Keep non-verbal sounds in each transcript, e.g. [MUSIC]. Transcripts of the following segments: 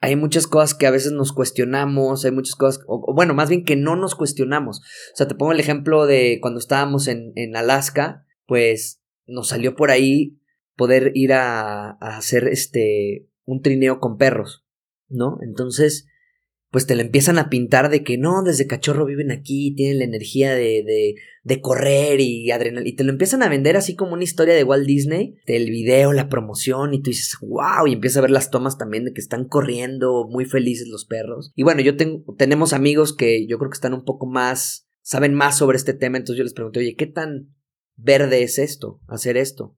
hay muchas cosas que a veces nos cuestionamos, hay muchas cosas, o, bueno, más bien que no nos cuestionamos. O sea, te pongo el ejemplo de cuando estábamos en, en Alaska, pues nos salió por ahí poder ir a, a hacer este un trineo con perros, ¿no? Entonces, pues te lo empiezan a pintar de que no, desde cachorro viven aquí, tienen la energía de, de, de correr y adrenalina. Y te lo empiezan a vender así como una historia de Walt Disney, del video, la promoción, y tú dices, wow, y empiezas a ver las tomas también de que están corriendo muy felices los perros. Y bueno, yo tengo, tenemos amigos que yo creo que están un poco más, saben más sobre este tema, entonces yo les pregunté, oye, ¿qué tan verde es esto, hacer esto?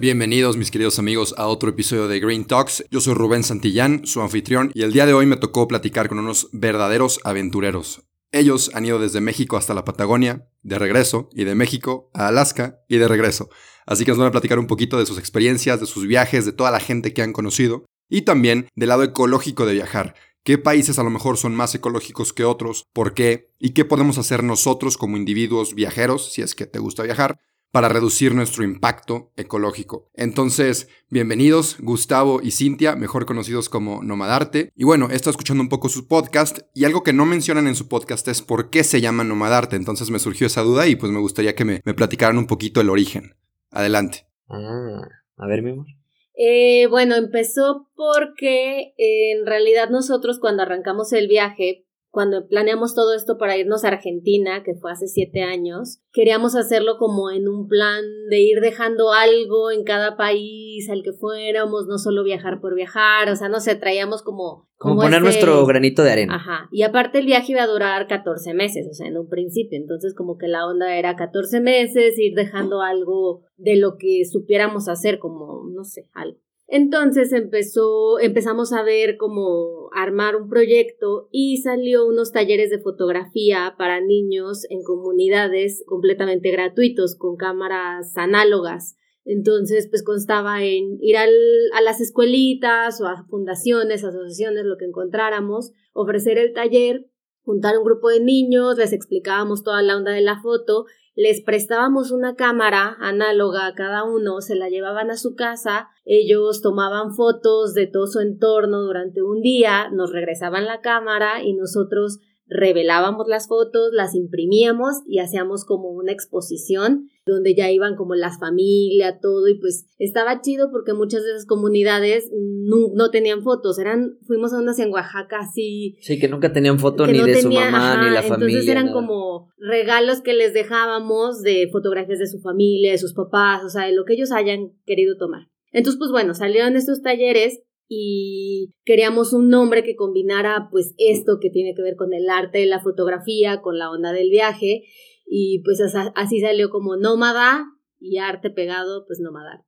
Bienvenidos mis queridos amigos a otro episodio de Green Talks. Yo soy Rubén Santillán, su anfitrión, y el día de hoy me tocó platicar con unos verdaderos aventureros. Ellos han ido desde México hasta la Patagonia, de regreso, y de México a Alaska, y de regreso. Así que nos van a platicar un poquito de sus experiencias, de sus viajes, de toda la gente que han conocido, y también del lado ecológico de viajar. ¿Qué países a lo mejor son más ecológicos que otros? ¿Por qué? ¿Y qué podemos hacer nosotros como individuos viajeros, si es que te gusta viajar, para reducir nuestro impacto ecológico. Entonces, bienvenidos Gustavo y Cintia, mejor conocidos como Nomadarte. Y bueno, he estado escuchando un poco su podcast y algo que no mencionan en su podcast es por qué se llama Nomadarte. Entonces me surgió esa duda y pues me gustaría que me, platicaran un poquito el origen. Adelante. Ah, a ver, mi amor. Eh, bueno, empezó porque en realidad nosotros cuando arrancamos el viaje cuando planeamos todo esto para irnos a Argentina, que fue hace siete años, queríamos hacerlo como en un plan de ir dejando algo en cada país al que fuéramos, no solo viajar por viajar, o sea, no sé, traíamos como... Como, poner nuestro granito de arena. Ajá, y aparte el viaje iba a durar 14 meses, o sea, en un principio, entonces como que la onda era 14 meses, ir dejando algo de lo que supiéramos hacer, como, no sé, algo. Entonces empezó, empezamos a ver cómo armar un proyecto y salió unos talleres de fotografía para niños en comunidades completamente gratuitos con cámaras análogas. Entonces, pues constaba en ir al, a las escuelitas o a fundaciones, asociaciones, lo que encontráramos, ofrecer el taller, juntar un grupo de niños, les explicábamos toda la onda de la foto, les prestábamos una cámara análoga a cada uno, se la llevaban a su casa, ellos tomaban fotos de todo su entorno durante un día, nos regresaban la cámara y nosotros revelábamos las fotos, las imprimíamos y hacíamos como una exposición donde ya iban como las familias, todo y pues estaba chido porque muchas de esas comunidades no, tenían fotos, eran, fuimos a unas en Oaxaca así. Sí, que nunca tenían foto ni de su mamá ni la familia. Entonces eran como regalos que les dejábamos de fotografías de su familia, de sus papás, o sea, de lo que ellos hayan querido tomar. Entonces, pues bueno, salieron estos talleres y queríamos un nombre que combinara pues esto que tiene que ver con el arte, la fotografía, con la onda del viaje y pues así salió como nómada y arte pegado pues nómada.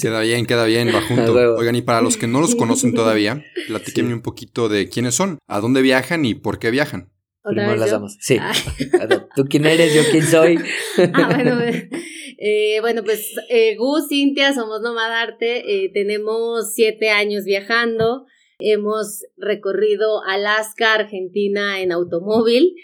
queda [LAUGHS] bien, queda bien, va [LAUGHS] junto. Oigan, y para los que no los conocen todavía, platíquenme un poquito de quiénes son, a dónde viajan y por qué viajan. Primero las damos. Sí. Ah. ¿Tú quién eres? ¿Yo quién soy? [LAUGHS] ah, bueno, eh, bueno, pues eh, Gus, Cintia, somos Nomadarte, eh, tenemos siete años viajando, hemos recorrido Alaska, Argentina en automóvil.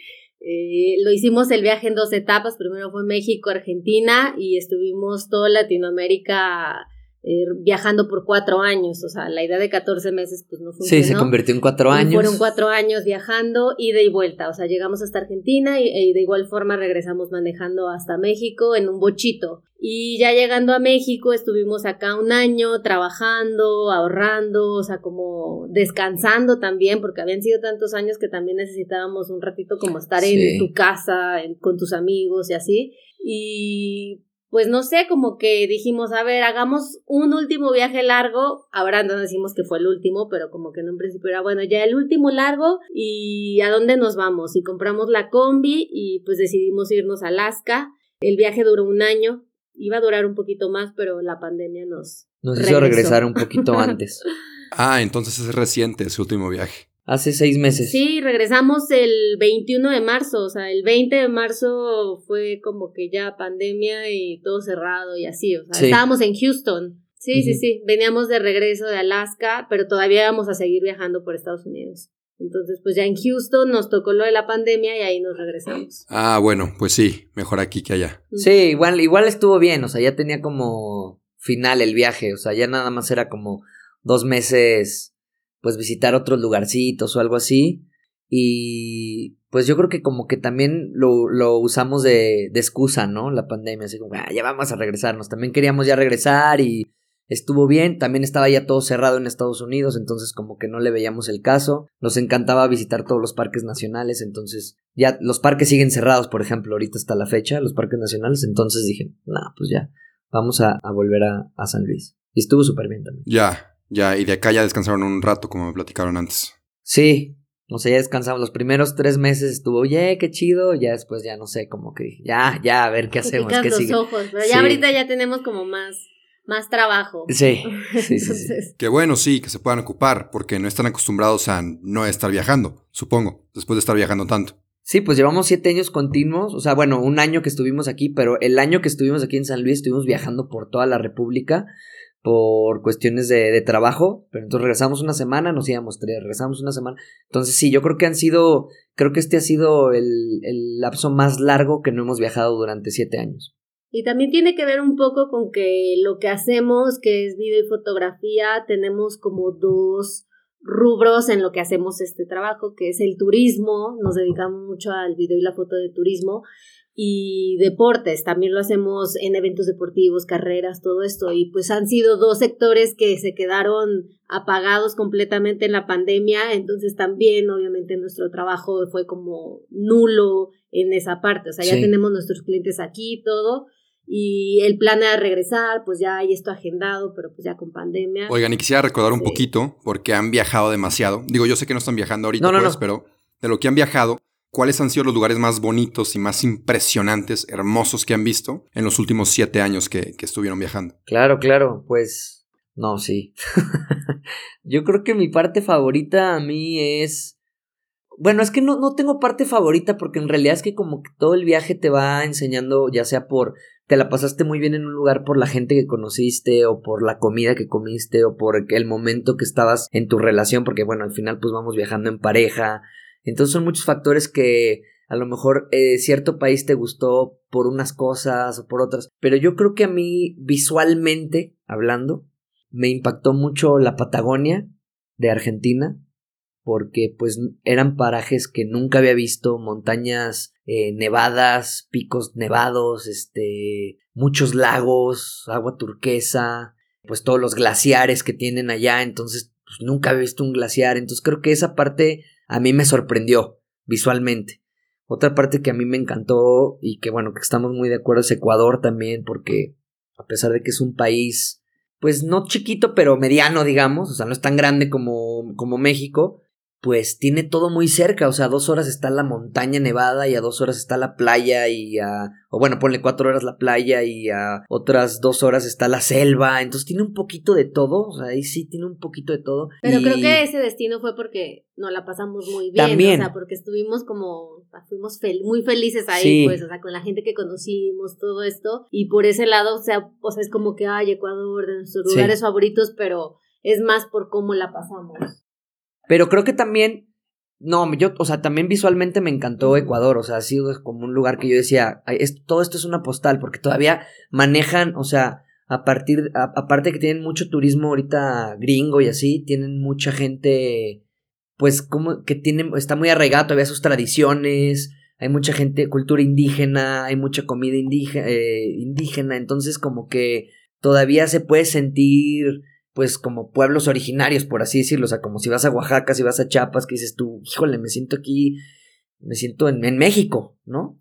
Eh, lo hicimos el viaje en dos etapas, primero fue México, Argentina y estuvimos toda Latinoamérica eh, viajando por cuatro años, o sea, la idea de 14 meses pues no funcionó. Sí, se convirtió en cuatro años. fueron cuatro años viajando, ida y vuelta, o sea, llegamos hasta Argentina y, y, de igual forma regresamos manejando hasta México en un bochito. Y ya llegando a México estuvimos acá un año trabajando, ahorrando, o sea, como descansando también, porque habían sido tantos años que también necesitábamos un ratito como estar en tu casa, con tus amigos y así. Y pues no sé, como que dijimos, a ver, hagamos un último viaje largo. Ahora no decimos que fue el último, pero como que en un principio era, bueno, ya el último largo y a dónde nos vamos. Y compramos la combi y pues decidimos irnos a Alaska. El viaje duró un año, iba a durar un poquito más, pero la pandemia nos... Nos hizo regresar un poquito [LAUGHS] antes. ah, entonces es reciente ese último viaje. Hace seis meses. Sí, regresamos el 21 de marzo, o sea, el 20 de marzo fue como que ya pandemia y todo cerrado y así, o sea, estábamos en Houston. Sí, sí, sí, veníamos de regreso de Alaska, pero todavía íbamos a seguir viajando por Estados Unidos. Entonces, pues ya en Houston nos tocó lo de la pandemia y ahí nos regresamos. Ah, bueno, pues sí, mejor aquí que allá. Sí, igual, igual estuvo bien, o sea, ya tenía como final el viaje, o sea, ya nada más era como dos meses pues visitar otros lugarcitos o algo así. Y pues yo creo que como que también lo, lo usamos de, de, excusa, ¿no? La pandemia, así como, ah, ya vamos a regresarnos. También queríamos ya regresar y estuvo bien. También estaba ya todo cerrado en Estados Unidos, entonces como que no le veíamos el caso. Nos encantaba visitar todos los parques nacionales, entonces ya los parques siguen cerrados, por ejemplo, ahorita hasta la fecha, los parques nacionales. Entonces dije, no, pues ya, vamos a, a volver a, a San Luis. Y estuvo súper bien también. Ya, ya, y de acá ya descansaron un rato, como me platicaron antes. Sí, no sé, ya descansamos. Los primeros tres meses estuvo, oye, qué chido. Ya después, ya no sé, como que ya, ya, a ver qué hacemos. Qué los ojos, pero ya ahorita ya tenemos como más, más trabajo. Sí, sí, [LAUGHS] sí, Qué bueno, sí, que se puedan ocupar, porque no están acostumbrados a no estar viajando, supongo, después de estar viajando tanto. Sí, pues llevamos siete años continuos, o sea, bueno, un año que estuvimos aquí, pero el año que estuvimos aquí en San Luis estuvimos viajando por toda la República por cuestiones de, trabajo, pero entonces regresamos una semana, nos íbamos tres, regresamos una semana. Entonces sí, yo creo que han sido, creo que este ha sido el, el lapso más largo que no hemos viajado durante siete años. Y también tiene que ver un poco con que lo que hacemos, que es video y fotografía, tenemos como dos rubros en lo que hacemos este trabajo, que es el turismo, nos dedicamos mucho al video y la foto de turismo, y deportes, también lo hacemos en eventos deportivos, carreras, todo esto, y pues han sido dos sectores que se quedaron apagados completamente en la pandemia, entonces también obviamente nuestro trabajo fue como nulo en esa parte, o sea, ya tenemos nuestros clientes aquí y todo, y el plan era regresar, pues ya hay esto agendado, pero pues ya con pandemia. Oigan, y quisiera recordar un poquito, porque han viajado demasiado, digo, yo sé que no están viajando ahorita, pues, pero de lo que han viajado, ¿Cuáles han sido los lugares más bonitos y más impresionantes, hermosos que han visto en los últimos siete años que, estuvieron viajando? Claro, claro, pues no, sí. [LAUGHS] Yo creo que mi parte favorita a mí es... Bueno, es que no, no tengo parte favorita porque en realidad es que como que todo el viaje te va enseñando, ya sea por te la pasaste muy bien en un lugar por la gente que conociste o por la comida que comiste o por el momento que estabas en tu relación, porque bueno, al final pues vamos viajando en pareja, entonces son muchos factores que a lo mejor eh, cierto país te gustó por unas cosas o por otras, pero yo creo que a mí visualmente hablando me impactó mucho la Patagonia de Argentina porque pues eran parajes que nunca había visto, montañas eh, nevadas, picos nevados, este, muchos lagos, agua turquesa, pues todos los glaciares que tienen allá, entonces pues, nunca había visto un glaciar, entonces creo que esa parte a mí me sorprendió visualmente. Otra parte que a mí me encantó y que bueno, que estamos muy de acuerdo es Ecuador también, porque a pesar de que es un país, pues no chiquito, pero mediano, digamos, o sea, no es tan grande como, como México, pues tiene todo muy cerca, o sea, a dos horas está la montaña nevada y a dos horas está la playa y a, o bueno, ponle cuatro horas la playa y a otras dos horas está la selva, entonces tiene un poquito de todo, o sea, ahí sí tiene un poquito de todo. Pero creo que ese destino fue porque nos la pasamos muy bien, También. o sea, porque estuvimos como, fuimos muy felices ahí, pues, o sea, con la gente que conocimos, todo esto, y por ese lado, o sea, o sea, es como que, ay, Ecuador, de nuestros lugares favoritos, pero es más por cómo la pasamos. Pero creo que también, no, yo, o sea, también visualmente me encantó Ecuador, o sea, ha sido como un lugar que yo decía, todo esto es una postal, porque todavía manejan, o sea, a partir, aparte que tienen mucho turismo ahorita gringo y así, tienen mucha gente, pues como que tienen, está muy arraigado todavía sus tradiciones, hay mucha gente, cultura indígena, hay mucha comida indígena, eh, indígena entonces como que todavía se puede sentir pues como pueblos originarios, por así decirlo, o sea, como si vas a Oaxaca, si vas a Chiapas, que dices tú, híjole, me siento aquí, me siento en, en México, ¿no?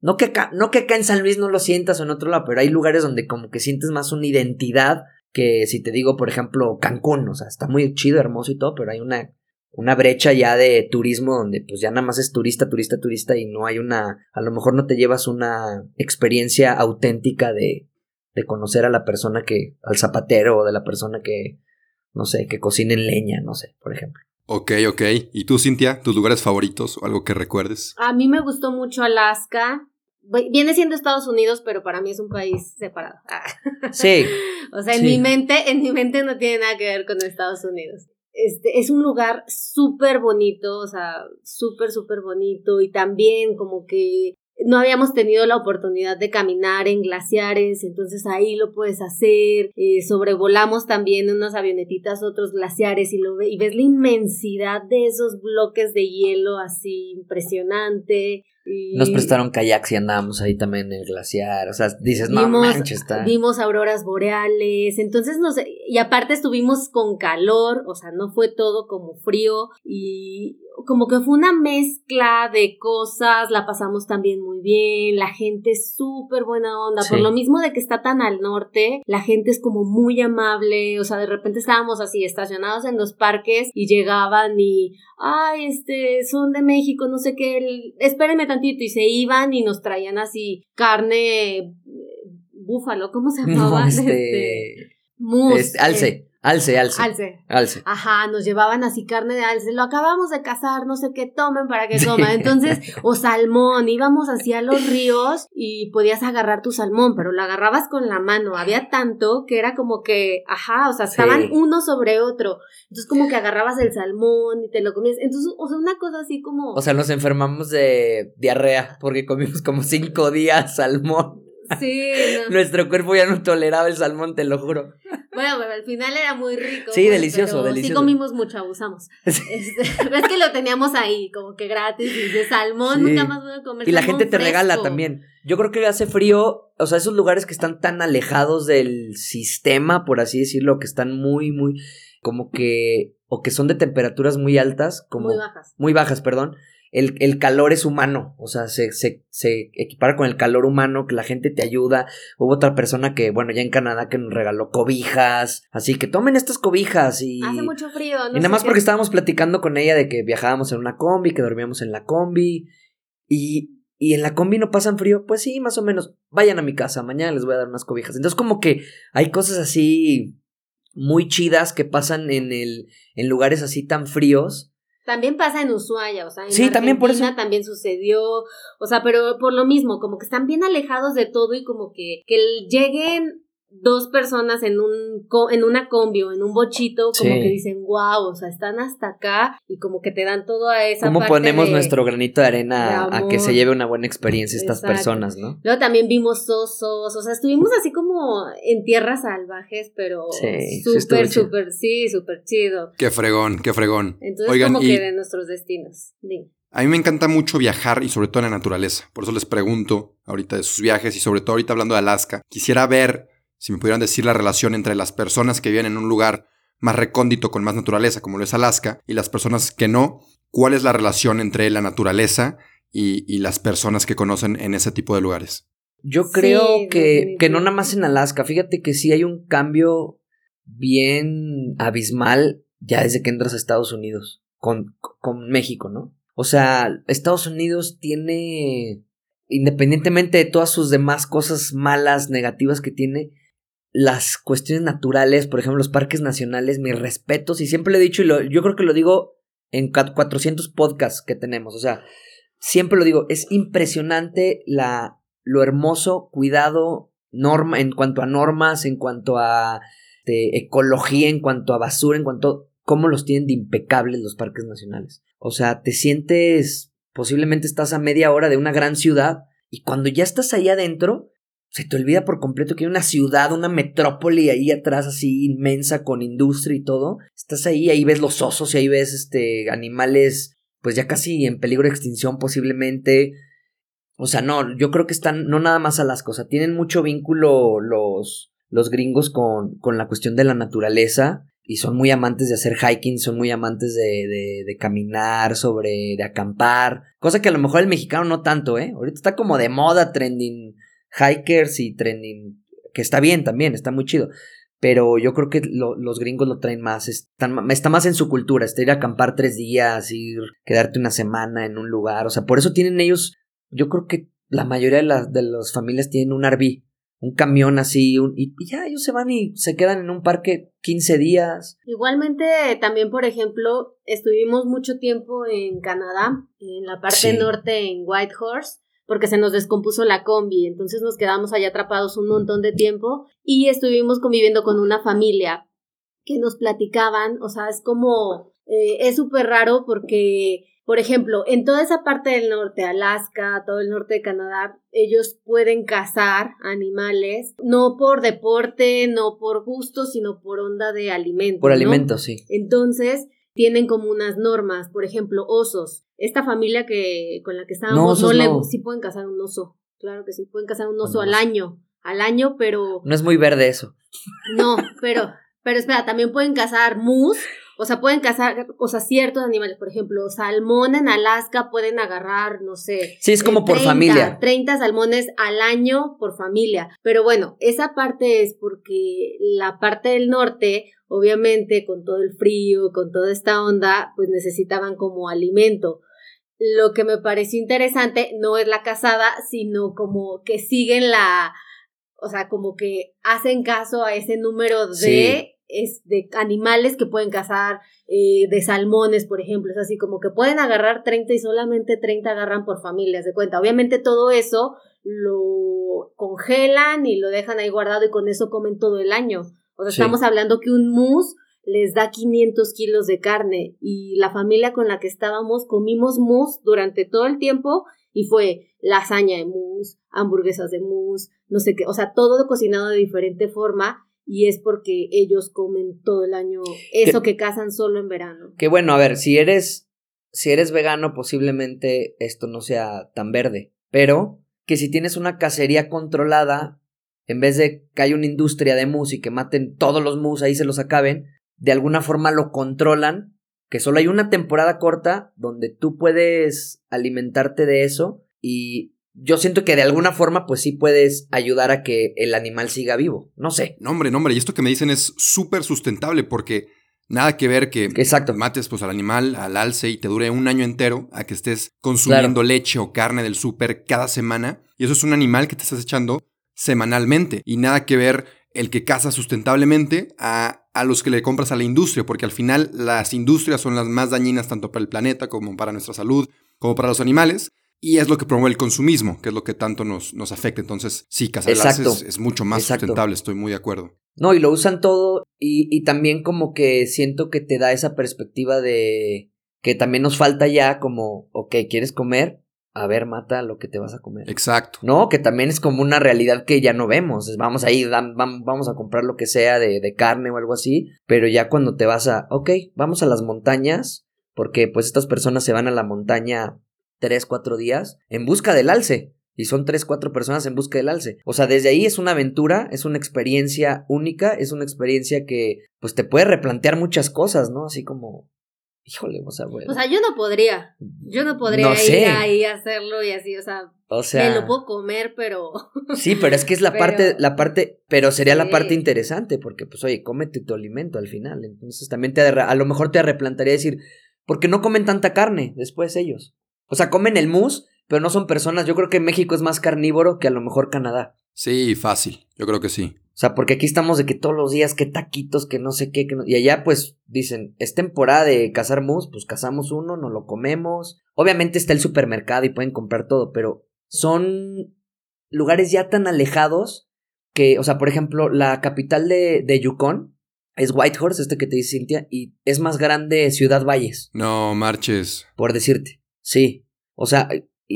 no que, acá, no que acá en San Luis no lo sientas o en otro lado, pero hay lugares donde como que sientes más una identidad que si te digo, por ejemplo, Cancún, o sea, está muy chido, hermoso y todo, pero hay una, una brecha ya de turismo donde pues ya nada más es turista, turista, turista y no hay una, a lo mejor no te llevas una experiencia auténtica de, de conocer a la persona que, al zapatero o de la persona que, no sé, que cocina en leña, no sé, por ejemplo. Ok, ok. ¿Y tú, Cintia, tus lugares favoritos o algo que recuerdes? A mí me gustó mucho Alaska. Viene siendo Estados Unidos, pero para mí es un país separado. Sí. [LAUGHS] o sea, en Sí. mi mente, en mi mente no tiene nada que ver con Estados Unidos. Este, es un lugar súper bonito, o sea, súper, súper bonito y también como que no habíamos tenido la oportunidad de caminar en glaciares, entonces ahí lo puedes hacer. Eh, sobrevolamos también unas avionetitas otros glaciares y, lo y ves la inmensidad de esos bloques de hielo así impresionante. Y Nos prestaron kayaks y andábamos ahí también en el glaciar. O sea, dices, no manches, está. Vimos auroras boreales, entonces nos, y aparte estuvimos con calor, o sea, no fue todo como frío. Y como que fue una mezcla de cosas, la pasamos también muy bien, la gente es súper buena onda, por lo mismo de que está tan al norte, la gente es como muy amable, o sea, de repente estábamos así estacionados en los parques y llegaban y, ay, este, son de México, no sé qué, el- espérenme tantito y se iban y nos traían así carne eh, búfalo, ¿cómo se llamaba? No, [LAUGHS] este. mus, este, alce, eh, alce, alce. alce. Alce. Ajá, nos llevaban así carne de alce, lo acabamos de cazar, no sé qué tomen para que coman. Entonces, [LAUGHS] o salmón, íbamos así a los ríos y podías agarrar tu salmón, pero lo agarrabas con la mano. Había tanto que era como que, ajá, o sea, estaban Sí. uno sobre otro. Entonces, como que agarrabas el salmón y te lo comías. Entonces, o sea, una cosa así como. O sea, nos enfermamos de diarrea porque comimos como cinco días salmón. Sí, no. [LAUGHS] Nuestro cuerpo ya no toleraba el salmón, te lo juro. Bueno, pero al final era muy rico. Sí, pues, delicioso, delicioso. Sí comimos mucho, abusamos. [LAUGHS] Este, [LAUGHS] ves que lo teníamos ahí, como que gratis, y de salmón, Sí. nunca más voy a comer Y la gente te regala también. Yo creo que hace frío, o sea, esos lugares que están tan alejados del sistema, por así decirlo, que están muy, muy, como que, o que son de temperaturas muy altas, como Muy bajas. muy bajas, perdón, el, el calor es humano, o sea, se, se, se equipara con el calor humano, que la gente te ayuda. Hubo otra persona que, bueno, ya en Canadá que nos regaló cobijas, así que tomen estas cobijas y... Hace mucho frío, no y nada más porque estábamos platicando con ella de que viajábamos en una combi, que dormíamos en la combi. Y, y en la combi no pasan frío. Pues sí, más o menos. Vayan a mi casa, mañana les voy a dar unas cobijas. Entonces, como que hay cosas así muy chidas que pasan en el. en lugares así tan fríos. También pasa en Ushuaia, o sea, en Sí, también por eso. Argentina también sucedió, o sea, pero por lo mismo, como que están bien alejados de todo y como que, que lleguen dos personas en un en una combi o en un bochito, como Sí. que dicen, wow, o sea, están hasta acá y como que te dan todo a esa ¿Cómo parte ponemos de- nuestro granito de arena de a que se lleve una buena experiencia estas Exacto. personas, no? Luego también vimos osos, o sea, estuvimos así como en tierras salvajes, pero sí súper, súper, sí, súper chido. Qué fregón, qué fregón. Entonces, Oigan, como y que de nuestros destinos. Dime. a mí me encanta mucho viajar y sobre todo en la naturaleza. Por eso les pregunto ahorita de sus viajes y sobre todo ahorita hablando de Alaska. Quisiera ver si me pudieran decir la relación entre las personas que viven en un lugar más recóndito con más naturaleza, como lo es Alaska, y las personas que no. ¿Cuál es la relación entre la naturaleza y, y las personas que conocen en ese tipo de lugares? Yo Sí, creo que, que no nada más en Alaska. Fíjate que sí hay un cambio bien abismal ya desde que entras a Estados Unidos con, con México, ¿no? O sea, Estados Unidos tiene, independientemente de todas sus demás cosas malas, negativas que tiene, las cuestiones naturales, por ejemplo, los parques nacionales, mis respetos, y siempre lo he dicho, y lo- yo creo que lo digo en ca- 400 podcasts que tenemos, o sea, siempre lo digo, es impresionante la, lo hermoso, cuidado, norma, en cuanto a normas, en cuanto a este, ecología, en cuanto a basura, en cuanto a cómo los tienen de impecables los parques nacionales. O sea, te sientes, posiblemente estás a media hora de una gran ciudad y cuando ya estás ahí adentro, se te olvida por completo que hay una ciudad, una metrópoli ahí atrás así inmensa con industria y todo. Estás ahí, ahí ves los osos y ahí ves este animales pues ya casi en peligro de extinción posiblemente. O sea, no, yo creo que están no nada más Alaska, o sea, tienen mucho vínculo los los gringos con, con la cuestión de la naturaleza. y son muy amantes de hacer hiking, son muy amantes de, de, de, caminar, sobre, de acampar, cosa que a lo mejor el mexicano no tanto, ¿eh? Ahorita está como de moda trending hikers y trending, que está bien también, está muy chido, pero yo creo que los gringos lo traen más, están, está más en su cultura, está ir a acampar tres días, ir, quedarte una semana en un lugar, o sea, por eso tienen ellos, yo creo que la mayoría de, las de las familias tienen un RV, un camión así, y, ya ellos se van y se quedan en un parque 15 días. Igualmente, también, por ejemplo, estuvimos mucho tiempo en Canadá, en la parte norte, en Whitehorse, porque se nos descompuso la combi, entonces nos quedamos allá atrapados un montón de tiempo y estuvimos conviviendo con una familia que nos platicaban, o sea, es como, eh, es súper raro porque por ejemplo, en toda esa parte del norte, Alaska, todo el norte de Canadá, ellos pueden cazar animales, no por deporte, no por gusto, sino por onda de alimento. Por alimento, sí. Entonces, tienen como unas normas, por ejemplo, osos. Esta familia que con la que estábamos, no, le, sí pueden cazar un oso. Claro que sí, pueden cazar un oso al año, al año, pero... No es muy verde eso. No, pero, pero espera, también pueden cazar mus o sea, pueden cazar, o sea, ciertos animales, por ejemplo, salmón en Alaska pueden agarrar, no sé. Sí, es como por familia. 30 salmones al año por familia. Pero bueno, esa parte es porque la parte del norte, obviamente, con todo el frío, con toda esta onda, pues necesitaban como alimento. Lo que me pareció interesante no es la cazada, sino como que siguen la, o sea, como que hacen caso a ese número de es de animales que pueden cazar, eh, de salmones, por ejemplo, es así como que pueden agarrar 30 y solamente 30 agarran por familias de cuenta. Obviamente todo eso lo congelan y lo dejan ahí guardado y con eso comen todo el año. O sea, estamos hablando que un mus les da 500 kilos de carne y la familia con la que estábamos comimos mus durante todo el tiempo y fue lasaña de mus, hamburguesas de mus, no sé qué, o sea, todo cocinado de diferente forma y es porque ellos comen todo el año eso que, cazan solo en verano. Que bueno, a ver, si eres si eres vegano posiblemente esto no sea tan verde, pero que si tienes una cacería controlada, en vez de que haya una industria de mus y que maten todos los mus ahí se los acaben, de alguna forma lo controlan, que solo hay una temporada corta donde tú puedes alimentarte de eso y yo siento que de alguna forma, pues sí puedes ayudar a que el animal siga vivo. No sé. No, hombre, no, hombre. Y esto que me dicen es súper sustentable porque nada que ver que Exacto. mates pues, al animal al alce y te dure un año entero a que estés consumiendo leche o carne del súper cada semana. Y eso es un animal que te estás echando semanalmente. Y nada que ver el que caza sustentablemente a, a los que le compras a la industria, porque al final las industrias son las más dañinas tanto para el planeta como para nuestra salud, como para los animales. Y es lo que promueve el consumismo, que es lo que tanto nos, nos afecta. Entonces, sí, cazar es, es, mucho más sustentable, estoy muy de acuerdo. No, y lo usan todo y, y también como que siento que te da esa perspectiva de que también nos falta ya como, ok, ¿quieres comer? A ver, mata lo que te vas a comer. Exacto. No, que también es como una realidad que ya no vemos. Vamos ahí, vamos a comprar lo que sea de, de carne o algo así, pero ya cuando te vas a, ok, vamos a las montañas, porque pues estas personas se van a la montaña tres, cuatro días en busca del alce. Y son tres, cuatro personas en busca del alce. O sea, desde ahí es una aventura, es una experiencia única, es una experiencia que pues te puede replantear muchas cosas, ¿no? Así como, híjole, o sea, bueno. O sea, yo no podría, yo no podría ir ahí a hacerlo y así, o sea, o sea, me lo puedo comer, pero... [LAUGHS] Sí, pero es que es la [LAUGHS] parte, la parte, pero sería la parte interesante, porque pues oye, cómete tu alimento al final, entonces también te, a lo mejor te arreplantaría decir, ¿por qué no comen tanta carne después ellos? O sea, comen el mus, pero no son personas. Yo creo que México es más carnívoro que a lo mejor Canadá. Sí, fácil. Yo creo que sí. O sea, porque aquí estamos de que todos los días, que taquitos, que no sé qué, que no... y allá pues dicen, es temporada de cazar mus, pues cazamos uno, nos lo comemos. Obviamente está el supermercado y pueden comprar todo, pero son lugares ya tan alejados que, o sea, por ejemplo, la capital de, de Yukon es Whitehorse, este que te dice Cintia, y es más grande Ciudad Valles. No, marches. Por decirte. Sí, o sea...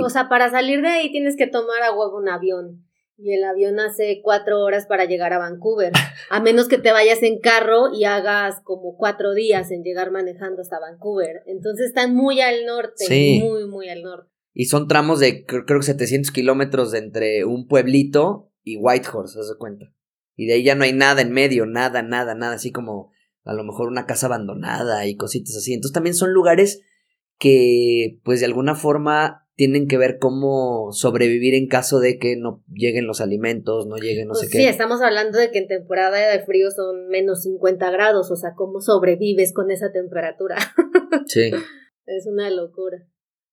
O sea, para salir de ahí tienes que tomar a huevo un avión. Y el avión hace cuatro horas para llegar a Vancouver. [LAUGHS] A menos que te vayas en carro y hagas como cuatro días en llegar manejando hasta Vancouver. Entonces están muy al norte. Muy, muy al norte. Y son tramos de creo, que 700 kilómetros entre un pueblito y Whitehorse, ¿se das cuenta? Y de ahí ya no hay nada en medio, nada, nada, nada. Así como a lo mejor una casa abandonada y cositas así. Entonces también son lugares que pues de alguna forma tienen que ver cómo sobrevivir en caso de que no lleguen los alimentos, no lleguen no Pues sé sí, qué. estamos hablando de que en temporada de frío son menos 50 grados, o sea, ¿cómo sobrevives con esa temperatura? [LAUGHS] Sí. es una locura.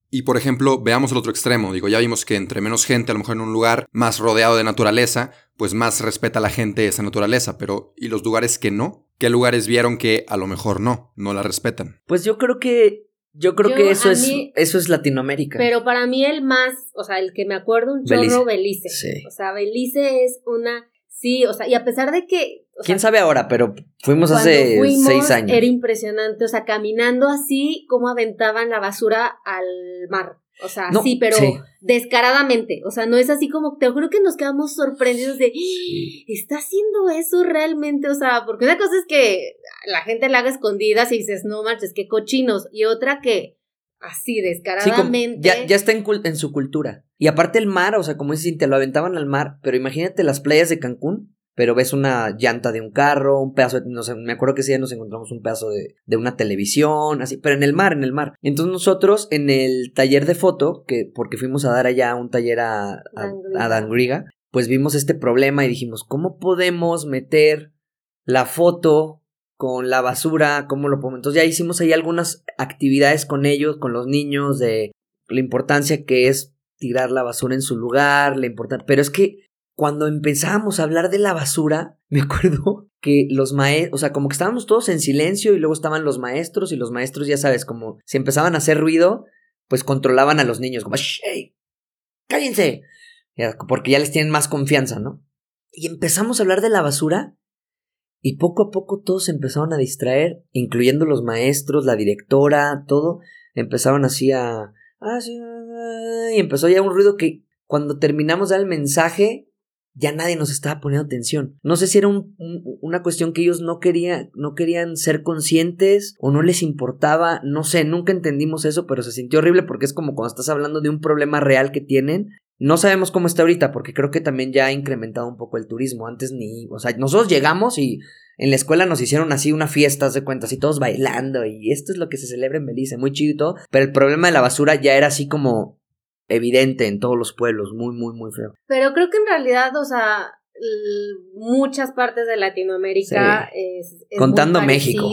Y por ejemplo, veamos el otro extremo. Digo, ya vimos que entre menos gente, a lo mejor en un lugar más rodeado de naturaleza, pues más respeta la gente esa naturaleza. Pero, ¿y los lugares que no? ¿Qué lugares vieron que a lo mejor no, no la respetan? Pues yo creo que yo creo Yo, que eso es mí- eso es Latinoamérica. Pero para mí el más, o sea, el que me acuerdo un chorro, Belice. Sí. O sea, Belice es una, sí, o sea, y a pesar de que... o ¿Quién sea, sabe ahora? Pero fuimos hace fuimos, seis años. Era impresionante, o sea, caminando así, cómo aventaban la basura al mar. O sea, No, sí, pero sí. descaradamente. O sea, no es así como, te juro que nos quedamos sorprendidos de, "¡Ah! ¿está haciendo eso realmente? O sea, porque una cosa es que la gente la haga escondidas y dices, no manches, qué cochinos. Y otra que así, Sí, como- descaradamente. ya, ya está en, en su cultura. Y aparte el mar, o sea, como dices, te lo aventaban al mar, pero imagínate las playas de Cancún, pero ves una llanta de un carro, un pedazo, de, no sé, me acuerdo que ese día nos encontramos un pedazo de, de una televisión, así, pero en el mar, en el mar. Entonces nosotros en el taller de foto, que porque fuimos a dar allá un taller a, a, Dangriga. a Dangriga, pues vimos este problema y dijimos, ¿cómo podemos meter la foto con la basura? ¿Cómo lo podemos? Entonces ya hicimos ahí algunas actividades con ellos, con los niños, de la importancia que es tirar la basura en su lugar, la importancia... Pero es que cuando empezábamos a hablar de la basura, [LAUGHS] me acuerdo que los maestros, o sea, como que estábamos todos en silencio y luego estaban los maestros y los maestros, ya sabes, como si empezaban a hacer ruido, pues controlaban a los niños, como, "Shh, ey, cállense, porque ya les tienen más confianza, ¿no? Y empezamos a hablar de la basura y poco a poco todos se empezaron a distraer, incluyendo los maestros, la directora, todo, empezaron así a... ah, sí, ah", y empezó ya un ruido que cuando terminamos de dar el mensaje, ya nadie nos estaba poniendo atención. No sé si era un- un- una cuestión que ellos no querían, no querían ser conscientes o no les importaba, no sé, nunca entendimos eso, pero se sintió horrible porque es como cuando estás hablando de un problema real que tienen. No sabemos cómo está ahorita, porque creo que también ya ha incrementado un poco el turismo. Antes ni, o sea, nosotros llegamos y en la escuela nos hicieron así una fiesta, de cuenta, así todos bailando y esto es lo que se celebra en Belice, muy chido y todo. Pero el problema de la basura ya era así como evidente en todos los pueblos, muy, muy, muy feo. Pero creo que en realidad, o sea, muchas partes de Latinoamérica es, es Contando muy México.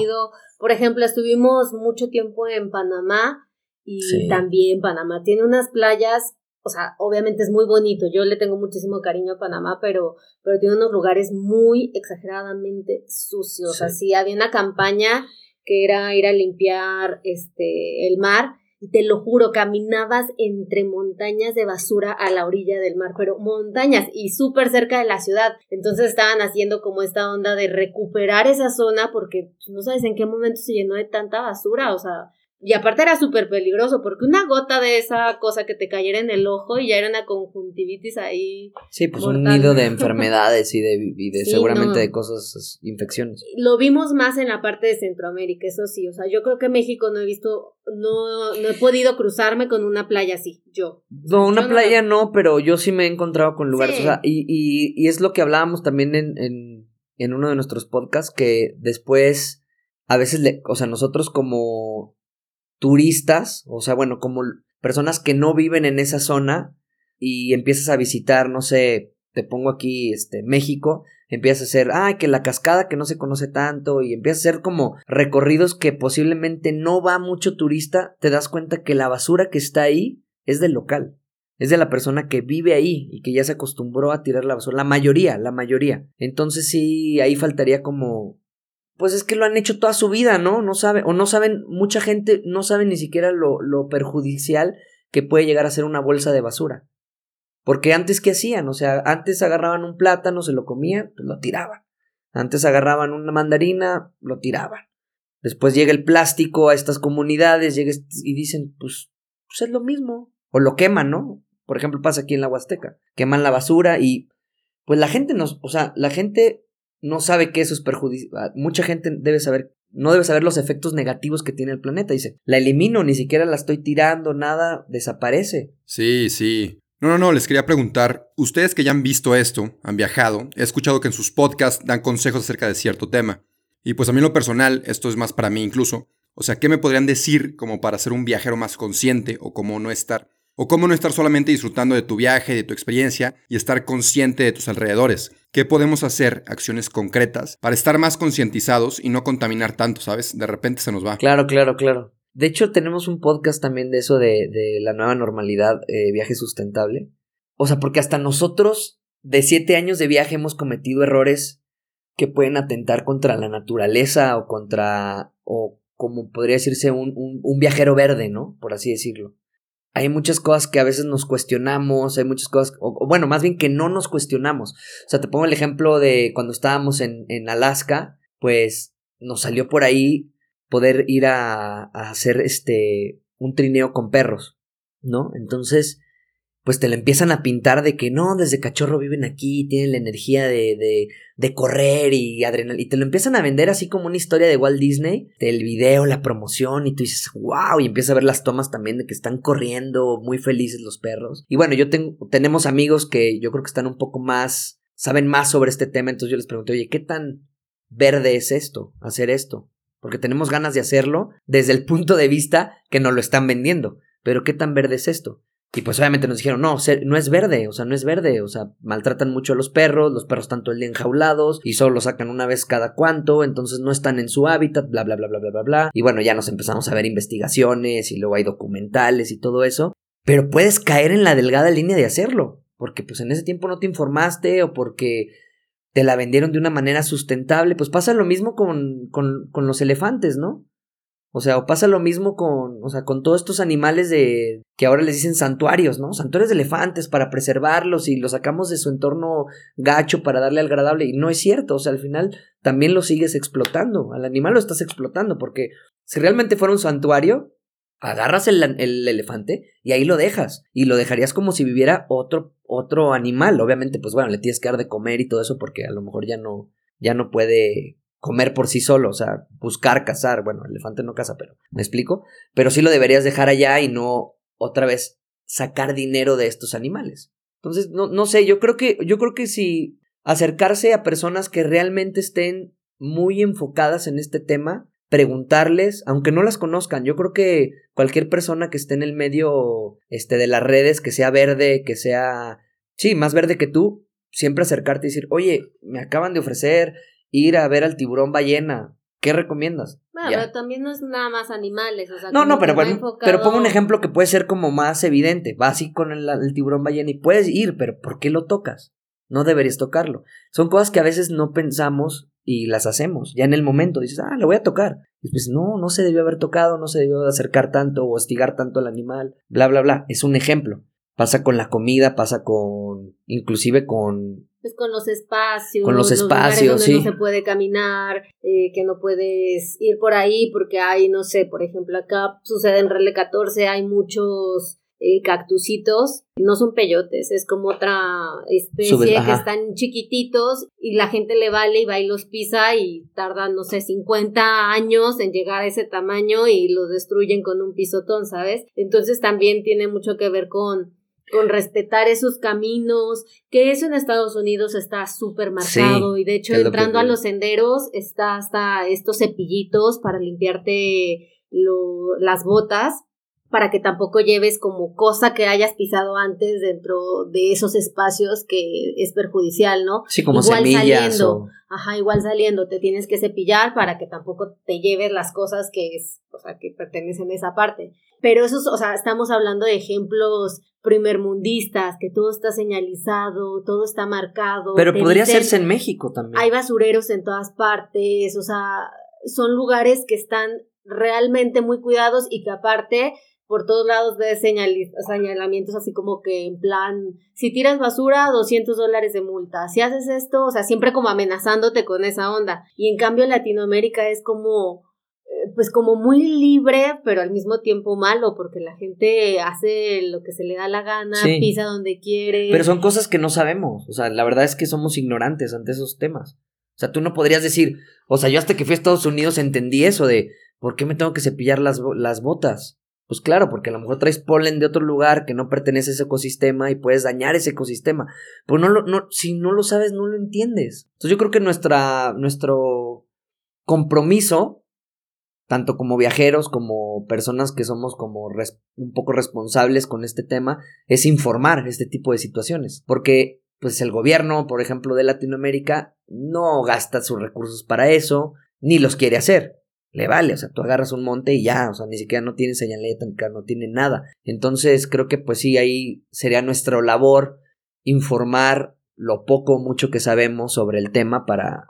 Por ejemplo, estuvimos mucho tiempo en Panamá y Sí. también Panamá tiene unas playas, o sea, obviamente es muy bonito. Yo le tengo muchísimo cariño a Panamá, pero, pero tiene unos lugares muy exageradamente sucios. Sí. Así había una campaña que era ir a limpiar este el mar y te lo juro, caminabas entre montañas de basura a la orilla del mar, pero montañas y súper cerca de la ciudad. Entonces estaban haciendo como esta onda de recuperar esa zona porque pues, no sabes en qué momento se llenó de tanta basura, o sea, y aparte era súper peligroso porque una gota de esa cosa que te cayera en el ojo y ya era una conjuntivitis ahí. Sí, pues un nido de [LAUGHS] enfermedades y de, y de Sí, seguramente no. de cosas, infecciones. Lo vimos más en la parte de Centroamérica, eso sí, o sea, yo creo que México no he visto, no, no he podido cruzarme con una playa así, yo. No, una Yo no playa no, pero yo sí me he encontrado con lugares. Sí. O sea, y, y, y es lo que hablábamos también en, en, en uno de nuestros podcasts, que después, a veces, le, o sea, nosotros como turistas, o sea, bueno, como personas que no viven en esa zona y empiezas a visitar, no sé, te pongo aquí, este, México, empiezas a hacer, ah, que la cascada que no se conoce tanto y empiezas a hacer como recorridos que posiblemente no va mucho turista, te das cuenta que la basura que está ahí es del local. Es de la persona que vive ahí y que ya se acostumbró a tirar la basura. La mayoría, la mayoría. Entonces sí, ahí faltaría como... Pues es que lo han hecho toda su vida, ¿no? No sabe, o no saben, mucha gente no sabe ni siquiera lo, lo perjudicial que puede llegar a ser una bolsa de basura. Porque antes, ¿qué hacían? O sea, antes agarraban un plátano, se lo comían, pues lo tiraban. Antes agarraban una mandarina, lo tiraban. Después llega el plástico a estas comunidades llega y dicen, pues, pues es lo mismo. O lo queman, ¿no? Por ejemplo, pasa aquí en la Huasteca. Queman la basura y pues la gente no, o sea, la gente no sabe que eso es perjudicial. Mucha gente debe saber, no debe saber los efectos negativos que tiene el planeta. Dice, la elimino, ni siquiera la estoy tirando, nada, desaparece. Sí, sí. No, no, no, les quería preguntar, ustedes que ya han visto esto, han viajado, he escuchado que en sus podcasts dan consejos acerca de cierto tema. Y pues a mí en lo personal, esto es más para mí incluso, o sea, ¿qué me podrían decir como para ser un viajero más consciente o cómo no estar? O cómo no estar solamente disfrutando de tu viaje, de tu experiencia y estar consciente de tus alrededores. ¿Qué podemos hacer, acciones concretas, para estar más concientizados y no contaminar tanto, ¿sabes? De repente se nos va. Claro, claro, claro. De hecho, tenemos un podcast también de eso de, la nueva normalidad, eh, viaje sustentable. O sea, porque hasta nosotros, de siete años de viaje, hemos cometido errores que pueden atentar contra la naturaleza o contra, o como podría decirse, un viajero verde, ¿no? Por así decirlo hay muchas cosas que a veces nos cuestionamos, hay muchas cosas, o, bueno, más bien que no nos cuestionamos. O sea, te pongo el ejemplo de cuando estábamos en, en Alaska, pues nos salió por ahí poder ir a, a hacer este un trineo con perros, ¿no? Entonces, pues te lo empiezan a pintar de que no, desde cachorro viven aquí, tienen la energía de, de, de correr y adrenalina. Y te lo empiezan a vender así como una historia de Walt Disney, del video, la promoción, y tú dices, wow, y empiezas a ver las tomas también de que están corriendo muy felices los perros. Y bueno, yo tengo, tenemos amigos que yo creo que están un poco más, saben más sobre este tema, entonces yo les pregunté, oye, ¿qué tan verde es esto, hacer esto? Porque tenemos ganas de hacerlo desde el punto de vista que nos lo están vendiendo. Pero ¿qué tan verde es esto? Y pues obviamente nos dijeron, no, no es verde, o sea, no es verde, o sea, maltratan mucho a los perros, los perros están todo el día enjaulados y solo los sacan una vez cada cuanto, entonces no están en su hábitat, bla, bla, bla, bla, bla, bla, bla. Y bueno, ya nos empezamos a ver investigaciones y luego hay documentales y todo eso, pero puedes caer en la delgada línea de hacerlo, porque pues en ese tiempo no te informaste o porque te la vendieron de una manera sustentable, pues pasa lo mismo con, con, con los elefantes, ¿no? O sea, o pasa lo mismo con, o sea, con todos estos animales de que ahora les dicen santuarios, ¿no? Santuarios de elefantes para preservarlos y los sacamos de su entorno gacho para darle al agradable. Y no es cierto, o sea, al final también lo sigues explotando, al animal lo estás explotando porque si realmente fuera un santuario, agarras el, el elefante y ahí lo dejas. Y lo dejarías como si viviera otro otro animal, obviamente pues bueno, le tienes que dar de comer y todo eso porque a lo mejor ya no ya no puede comer por sí solo, o sea, buscar cazar. Bueno, el elefante no caza, pero ¿me explico? Pero sí lo deberías dejar allá y no otra vez sacar dinero de estos animales. Entonces, no, no sé, yo creo que, yo creo que si acercarse a personas que realmente estén muy enfocadas en este tema, preguntarles, aunque no las conozcan, yo creo que cualquier persona que esté en el medio este, de las redes, que sea verde, que sea, sí, más verde que tú, siempre acercarte y decir, oye, me acaban de ofrecer ir a ver al tiburón ballena. ¿Qué recomiendas? Bueno, pero también no es nada más animales, o sea, No, no, pero bueno, pero pongo un ejemplo que puede ser como más evidente. Vas así con el, tiburón ballena y puedes ir, pero ¿por qué lo tocas? No deberías tocarlo. Son cosas que a veces no pensamos y las hacemos. Ya en el momento dices, ah, lo voy a tocar. Y pues no, no se debió haber tocado, no se debió acercar tanto o hostigar tanto al animal, bla, bla, bla. Es un ejemplo. Pasa con la comida, pasa con, inclusive con pues con los espacios, con los espacios, donde no se puede caminar, eh, que no puedes ir por ahí porque hay, no sé, por ejemplo, acá sucede en Rele 14, hay muchos eh, cactusitos, no son peyotes, es como otra especie que están chiquititos y la gente le vale y va y los pisa y tardan, no sé, 50 años en llegar a ese tamaño y los destruyen con un pisotón, ¿sabes? Entonces también tiene mucho que ver con con respetar esos caminos, que eso en Estados Unidos está súper marcado y de hecho entrando a los senderos está hasta estos cepillitos para limpiarte lo, las botas para que tampoco lleves como cosa que hayas pisado antes dentro de esos espacios que es perjudicial, ¿no? Sí, como igual saliendo, ajá, igual saliendo te tienes que cepillar para que tampoco te lleves las cosas que es, o sea, que pertenecen a esa parte. Pero eso, o sea, estamos hablando de ejemplos primermundistas, que todo está señalizado, todo está marcado. Pero podría hacerse en México también. Hay basureros en todas partes, o sea, son lugares que están realmente muy cuidados y que aparte por todos lados ves señalamientos así como que en plan, si tiras basura, 200 dólares de multa, si haces esto, o sea, siempre como amenazándote con esa onda. Y en cambio Latinoamérica es como, pues como muy libre, pero al mismo tiempo malo, porque la gente hace lo que se le da la gana, pisa donde quiere. Pero son cosas que no sabemos, o sea, la verdad es que somos ignorantes ante esos temas. O sea, tú no podrías decir, o sea, yo hasta que fui a Estados Unidos entendí eso de, ¿por qué me tengo que cepillar las, las botas? Pues claro, porque a lo mejor traes polen de otro lugar que no pertenece a ese ecosistema y puedes dañar ese ecosistema. Pero no lo, no, si no lo sabes, no lo entiendes. Entonces yo creo que nuestra, nuestro, compromiso, tanto como viajeros, como personas que somos como un poco responsables con este tema, es informar este tipo de situaciones. Porque, pues, el gobierno, por ejemplo, de Latinoamérica, no gasta sus recursos para eso, ni los quiere hacer. Le vale, o sea, tú agarras un monte y ya, o sea, ni siquiera no tiene señaleta, no tiene nada. Entonces, creo que, pues sí, ahí sería nuestra labor informar lo poco o mucho que sabemos sobre el tema para,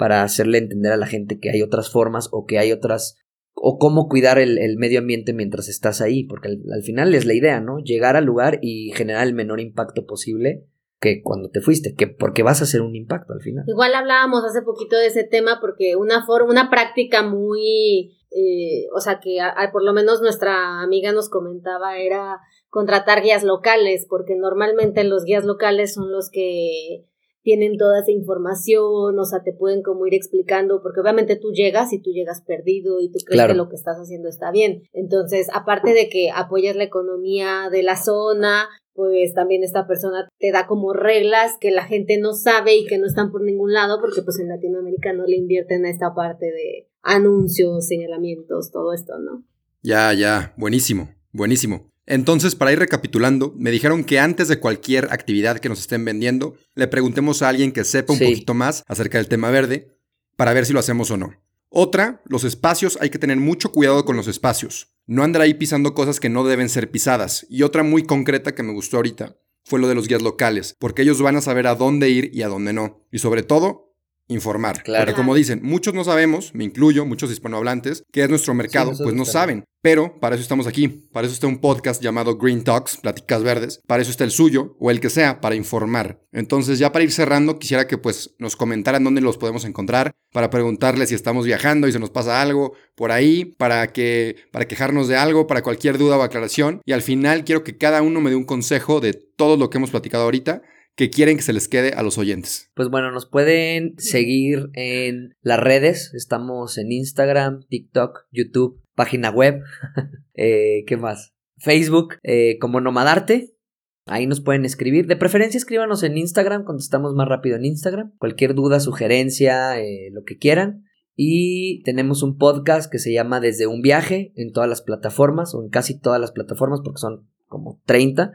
para hacerle entender a la gente que hay otras formas o que hay otras o cómo cuidar el, medio ambiente mientras estás ahí, porque al, final es la idea, ¿no? Llegar al lugar y generar el menor impacto posible que cuando te fuiste, que porque vas a hacer un impacto al final. Igual hablábamos hace poquito de ese tema porque una forma, una práctica muy, eh, o sea que por lo menos nuestra amiga nos comentaba era contratar guías locales, porque normalmente los guías locales son los que tienen toda esa información, o sea, te pueden como ir explicando, porque obviamente tú llegas y tú llegas perdido y tú crees que lo que estás haciendo está bien. Entonces, aparte de que apoyas la economía de la zona, pues también esta persona te da como reglas que la gente no sabe y que no están por ningún lado, porque pues en Latinoamérica no le invierten a esta parte de anuncios, señalamientos, todo esto, ¿no? Ya, ya, buenísimo, buenísimo. Entonces, para ir recapitulando, me dijeron que antes de cualquier actividad que nos estén vendiendo, le preguntemos a alguien que sepa un poquito más acerca del tema verde para ver si lo hacemos o no. Otra, los espacios, hay que tener mucho cuidado con los espacios. No andar ahí pisando cosas que no deben ser pisadas. Y otra muy concreta que me gustó ahorita fue lo de los guías locales, porque ellos van a saber a dónde ir y a dónde no. Y sobre todo, informar. Claro. Porque como dicen, muchos no sabemos, me incluyo, muchos hispanohablantes, que es nuestro mercado, pues no saben. Pero para eso estamos aquí. Para eso está un podcast llamado Green Talks, Pláticas Verdes. Para eso está el suyo o el que sea, para informar. Entonces, ya para ir cerrando, quisiera que pues nos comentaran dónde los podemos encontrar, para preguntarles si estamos viajando y se nos pasa algo por ahí, para que para quejarnos de algo, para cualquier duda o aclaración. Y al final quiero que cada uno me dé un consejo de todo lo que hemos platicado ahorita que quieren que se les quede a los oyentes? Pues bueno, nos pueden seguir en las redes. Estamos en Instagram, TikTok, YouTube, página web. [LAUGHS] eh, ¿Qué más? Facebook, eh, como Nomadarte. Ahí nos pueden escribir. De preferencia escríbanos en Instagram, contestamos más rápido en Instagram. Cualquier duda, sugerencia, eh, lo que quieran. Y tenemos un podcast que se llama Desde un viaje en todas las plataformas o en casi todas las plataformas porque son como 30.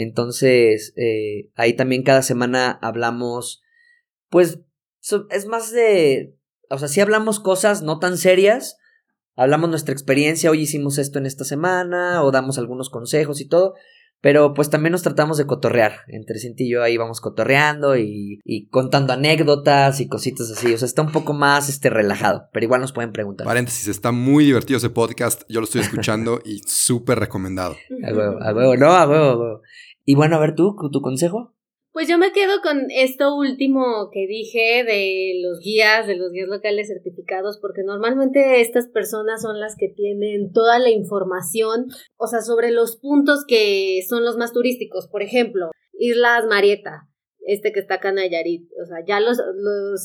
Entonces, eh, ahí también cada semana hablamos, pues, es más de, o sea, sí hablamos cosas no tan serias, hablamos nuestra experiencia, hoy hicimos esto en esta semana, o damos algunos consejos y todo, pero pues también nos tratamos de cotorrear. Entre Cinti y yo ahí vamos cotorreando y, y, contando anécdotas y cositas así. O sea, está un poco más este, relajado, pero igual nos pueden preguntar. Paréntesis, está muy divertido ese podcast. Yo lo estoy escuchando [LAUGHS] y súper recomendado. A huevo, a huevo, no, a huevo, a huevo. Y bueno, a ver tú, tu consejo. Pues yo me quedo con esto último que dije de los guías, de los guías locales certificados, porque normalmente estas personas son las que tienen toda la información, o sea, sobre los puntos que son los más turísticos. Por ejemplo, Islas Marieta, este que está acá en Nayarit. O sea, ya los,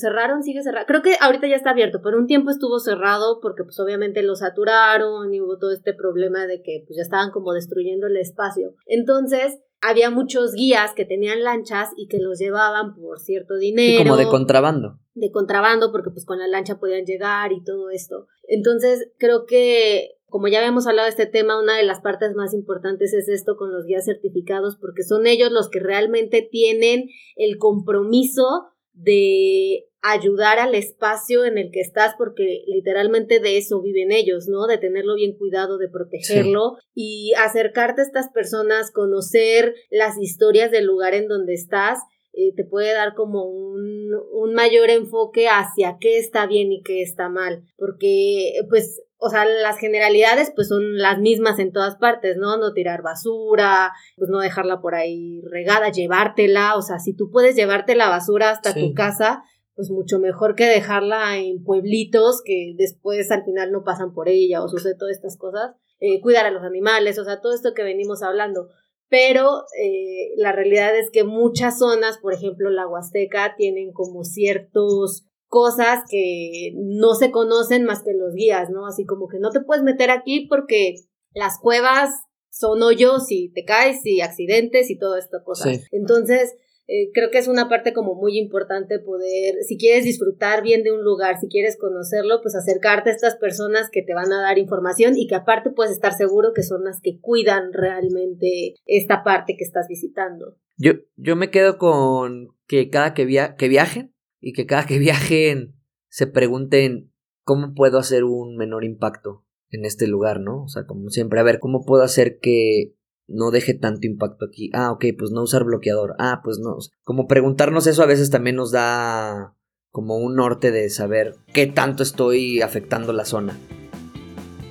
cerraron, sigue cerrado. Creo que ahorita ya está abierto, pero un tiempo estuvo cerrado porque pues obviamente lo saturaron y hubo todo este problema de que pues ya estaban como destruyendo el espacio. Entonces, había muchos guías que tenían lanchas y que los llevaban por cierto dinero. como de contrabando. De contrabando, porque pues con la lancha podían llegar y todo esto. Entonces, creo que, como ya habíamos hablado de este tema, una de las partes más importantes es esto con los guías certificados, porque son ellos los que realmente tienen el compromiso de ayudar al espacio en el que estás, porque literalmente de eso viven ellos, ¿no? De tenerlo bien cuidado, de protegerlo y acercarte a estas personas, conocer las historias del lugar en donde estás, eh, te puede dar como un, un mayor enfoque hacia qué está bien y qué está mal, porque pues o sea, las generalidades pues son las mismas en todas partes, ¿no? No tirar basura, pues no dejarla por ahí regada, llevártela, o sea, si tú puedes llevarte la basura hasta tu casa, pues mucho mejor que dejarla en pueblitos que después al final no pasan por ella o sucede todas estas cosas. Eh, cuidar a los animales, o sea, todo esto que venimos hablando. Pero eh, la realidad es que muchas zonas, por ejemplo la Huasteca, tienen como ciertos cosas que no se conocen más que los guías, ¿no? Así como que no te puedes meter aquí porque las cuevas son hoyos y te caes y accidentes y toda esta cosa. Entonces, eh, creo que es una parte como muy importante poder, si quieres disfrutar bien de un lugar, si quieres conocerlo, pues acercarte a estas personas que te van a dar información y que aparte puedes estar seguro que son las que cuidan realmente esta parte que estás visitando. Yo, yo me quedo con que cada que, que viajen y que cada que [LAUGHS] viajen se pregunten cómo puedo hacer un menor impacto en este lugar, ¿no? O sea, como siempre, a ver, ¿cómo puedo hacer que no deje tanto impacto aquí. Ah, ok, pues no usar bloqueador. Ah, pues no. Como preguntarnos eso a veces también nos da como un norte de saber qué tanto estoy afectando la zona.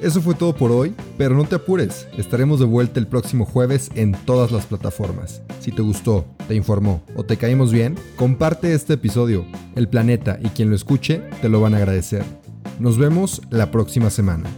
Eso fue todo por hoy, pero no te apures, estaremos de vuelta el próximo jueves en todas las plataformas. Si te gustó, te informó o te caímos bien, comparte este episodio. El planeta y quien lo escuche te lo van a agradecer. Nos vemos la próxima semana.